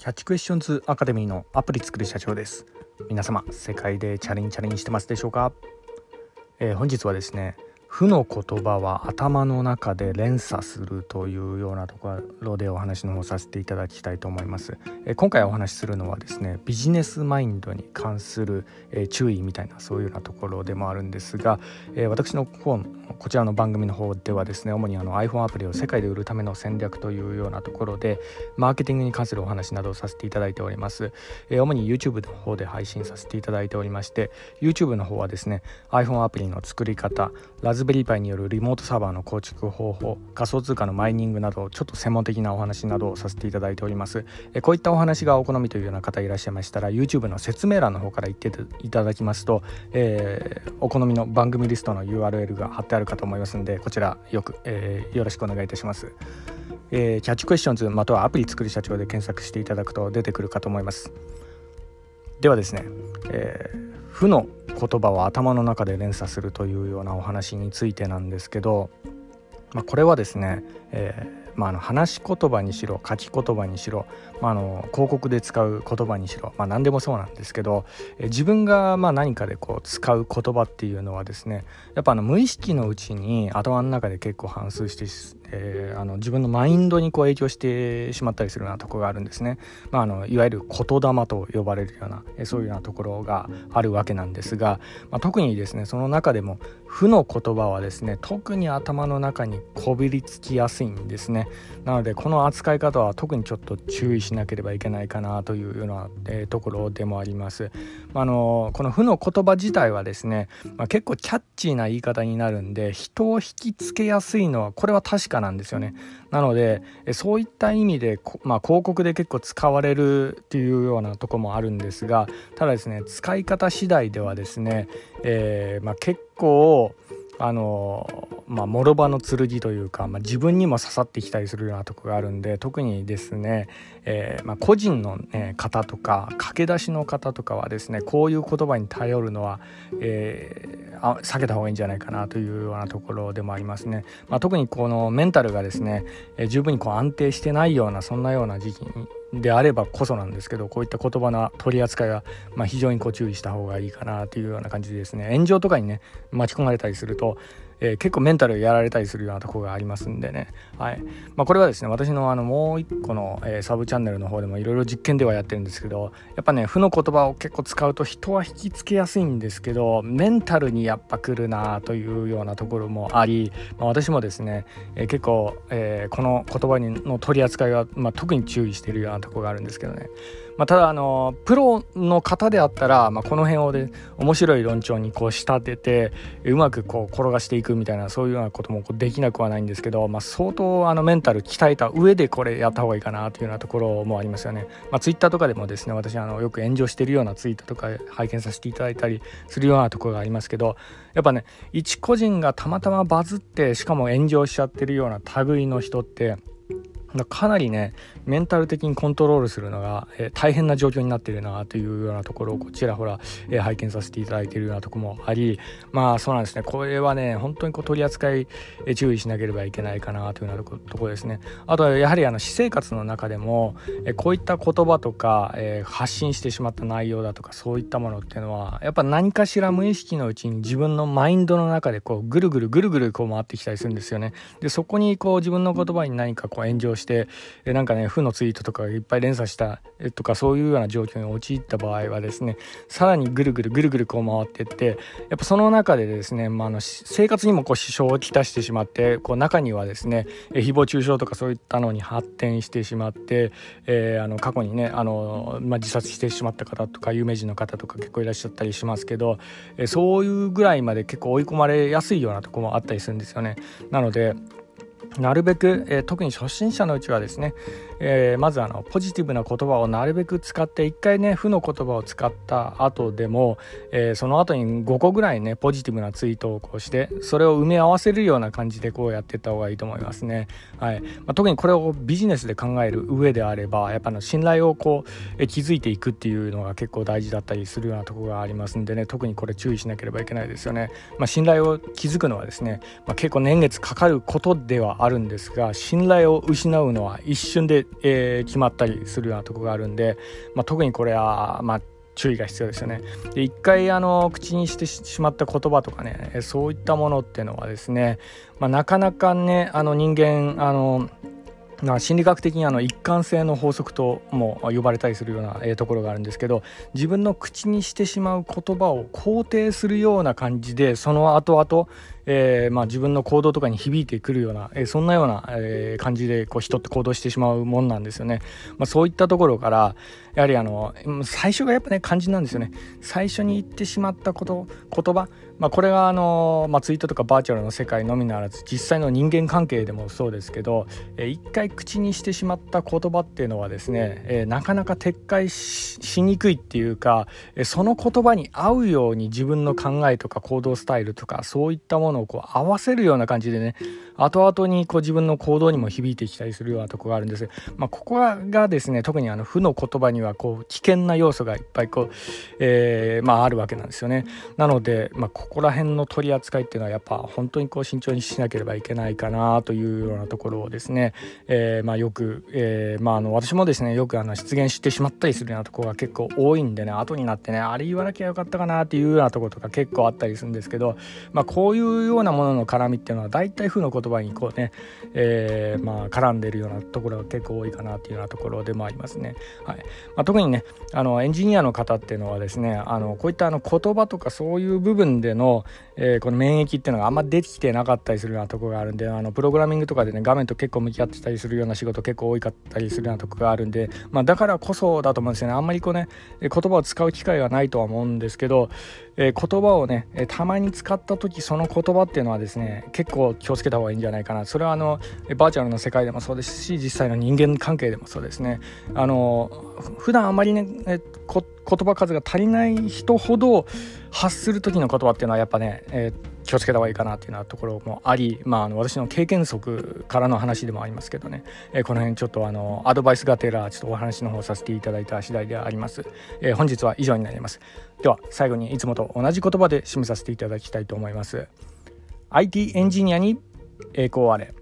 キャッチクエスチョンズアカデミーのアプリ作る社長です皆様世界でチャレンジチャレンジしてますでしょうか、えー、本日はですね負の言葉は頭の中で連鎖するというようなところでお話の方させていただきたいと思います。え今回お話しするのはですねビジネスマインドに関する、え注意みたいなそういうようなところでもあるんですが、え私の本こちらの番組の方ではですね主にあの iPhone アプリを世界で売るための戦略というようなところでマーケティングに関するお話などをさせていただいております。え主に YouTube の方で配信させていただいておりまして YouTube の方はですね iPhone アプリの作り方ラズベリーパイによるリモートサーバーの構築方法仮想通貨のマイニングなどちょっと専門的なお話などをさせていただいておりますえこういったお話がお好みというような方いらっしゃいましたら YouTube の説明欄の方から言っていただきますと、えー、お好みの番組リストの URL が貼ってあるかと思いますのでこちらよく、えー、よろしくお願いいたします。えー、キャッチクエスチョンズまたはアプリ作り社長で検索していただくと出てくるかと思います。ではですね、えー、負の言葉を頭の中で連鎖するというようなお話についてなんですけど、まあ、これはですね、えー、まあ、あの話し言葉にしろ書き言葉にしろ、まあ、あの広告で使う言葉にしろ、まあ、何でもそうなんですけど、自分がまあ何かでこう使う言葉っていうのはですねやっぱあの無意識のうちに頭の中で結構反芻してえー、あの自分のマインドにこう影響してしまったりするようなところがあるんですね、まあ、あのいわゆる言霊と呼ばれるような、えー、そういうようなところがあるわけなんですが、まあ、特にですねその中でも負の言葉はですね特に頭の中にこびりつきやすいんですね。なのでこの扱い方は特にちょっと注意しなければいけないかなというような、えー、ところでもあります、まあのこの負の言葉自体はですね、まあ、結構キャッチーな言い方になるんで人を引きつけやすいのはこれは確かなんですよね。なのでそういった意味で、まあ、広告で結構使われるっていうようなとこもあるんですがただですね使い方次第ではですね、えー、まあ、結構あのまあ諸刃の剣というか、まあ、自分にも刺さってきたりするようなとこがあるんで特にですね、えー、まあ、個人の、ね、方とか駆け出しの方とかはですねこういう言葉に頼るのは、えー、あ避けた方がいいんじゃないかなというようなところでもありますね。まあ、特にこのメンタルがですね、えー、十分にこう安定してないようなそんなような時期にであればこそなんですけどこういった言葉の取り扱いは、まあ、非常にこう注意した方がいいかなというような感じでですね。炎上とかにね巻き込まれたりするとえー、結構メンタルやられたりするようなところがありますんでね、はい。まあ、これはですね私のあのもう一個の、えー、サブチャンネルの方でもいろいろ実験ではやってるんですけどやっぱね負の言葉を結構使うと人は引きつけやすいんですけどメンタルにやっぱ来るなというようなところもあり、まあ、私もですね、えー、結構、えこの言葉にの取り扱いは、まあ、特に注意してるようなところがあるんですけどね。まあ、ただあのプロの方であったら、まあ、この辺をで面白い論調にこう仕立ててうまくこう転がしていくみたいなそういうようなこともできなくはないんですけど、まあ、相当あのメンタル鍛えた上でこれやった方がいいかなというようなところもありますよね。まあ、ツイッターとかでもですね私あのよく炎上してるようなツイートとか拝見させていただいたりするようなところがありますけどやっぱね一個人がたまたまバズってしかも炎上しちゃってるような類の人ってかなりねメンタル的にコントロールするのが、えー、大変な状況になっているなというようなところをこちらほら、えー、拝見させていただいているようなとこもありまあそうなんですね。これはね本当にこう取り扱い、えー、注意しなければいけないかなというようなところですね。あとはやはりあの私生活の中でも、えー、こういった言葉とか、えー、発信してしまった内容だとかそういったものっていうのはやっぱ何かしら無意識のうちに自分のマインドの中でこうぐるぐるぐるぐるこう回ってきたりするんですよね。でそこにこう自分の言葉に何かこう炎上して、えなんかね負のツイートとかがいっぱい連鎖したとかそういうような状況に陥った場合はですねさらにぐるぐるぐるぐるこう回ってってやっぱその中でですね、まあ、の生活にもこう支障をきたしてしまってこう中にはですね誹謗中傷とかそういったのに発展してしまって、えー、あの過去にねあの、まあ、自殺してしまった方とか有名人の方とか結構いらっしゃったりしますけど、えー、そういうぐらいまで結構追い込まれやすいようなとこもあったりするんですよね。なのでなるべく、えー、特に初心者のうちはですね、えー、まずあのポジティブな言葉をなるべく使って一回ね負の言葉を使った後でも、えー、その後に5個ぐらいねポジティブなツイートをこうしてそれを埋め合わせるような感じでこうやっていった方がいいと思いますね。はいまあ、特にこれをビジネスで考える上であればやっぱの信頼をこう、え築いていくっていうのが結構大事だったりするようなとこがありますんでね特にこれ注意しなければいけないですよね。まあ、信頼を築くのはですね、まあ、結構年月かかることではあるんですが信頼を失うのは一瞬で、えー、決まったりするようなとこがあるんで、まあ、特にこれは、まあ、注意が必要ですよね。で一回あの口にしてしまった言葉とかねそういったものっていうのはですね、まあ、なかなかねあの人間あの心理学的にあの一貫性の法則とも呼ばれたりするような、ところがあるんですけど自分の口にしてしまう言葉を肯定するような感じでその後々えー、まあ、自分の行動とかに響いてくるような、えー、そんなような、えー、感じでこう人って行動してしまうもんなんですよね。まあ、そういったところからやはりあの最初がやっぱね肝心なんですよね。最初に言ってしまったこと言葉、まあ、これがあの、まあ、ツイートとかバーチャルの世界のみならず実際の人間関係でもそうですけど、えー、一回口にしてしまった言葉っていうのはですね、えー、なかなか撤回しにくいっていうか、えー、その言葉に合うように自分の考えとか行動スタイルとかそういったものをこう合わせるような感じでね後々にこう自分の行動にも響いてきたりするようなとこがあるんです。まあ、ここがですね特にあの負の言葉にはこう危険な要素がいっぱいこう、えー、まあ、あるわけなんですよね。なので、まあ、ここら辺の取り扱いっていうのはやっぱ本当にこう慎重にしなければいけないかなというようなところをですね、えー、ま、よく、えー、まあ、の私もですねよくあの出現してしまったりするようなとこが結構多いんでね後になってねあれ言わなきゃよかったかなっていうようなとことか結構あったりするんですけど、まあ、こういうようなものの絡みっていうのは大体負の言葉にこうね、えー、まあ絡んでるようなところが結構多いかなっていうようなところでもありますね。はいまあ、特にねあのエンジニアの方っていうのはですねあのこういったあの言葉とかそういう部分での、えー、この免疫っていうのがあんまできてなかったりするようなところがあるんであのプログラミングとかでね画面と結構向き合ってたりするような仕事結構多かったりするようなところがあるんで、まあ、だからこそだと思うんですよねあんまりこうね言葉を使う機会がないとは思うんですけど、えー、言葉をねえたまに使った時その言葉っていうのはですね結構気をつけた方がいいんじゃないかな。それはあのバーチャルの世界でもそうですし実際の人間関係でもそうですね。あの普段あまりねえ言葉数が足りない人ほど発する時の言葉っていうのはやっぱね、えー、気をつけた方がいいかなっていうようなところもあり、まあ、あの私の経験則からの話でもありますけどね、えー、この辺ちょっとあのアドバイスがてらちょっとお話の方させていただいた次第であります、えー、本日は以上になります。では最後にいつもと同じ言葉で締めさせていただきたいと思います。IT エンジニアに栄光あれ。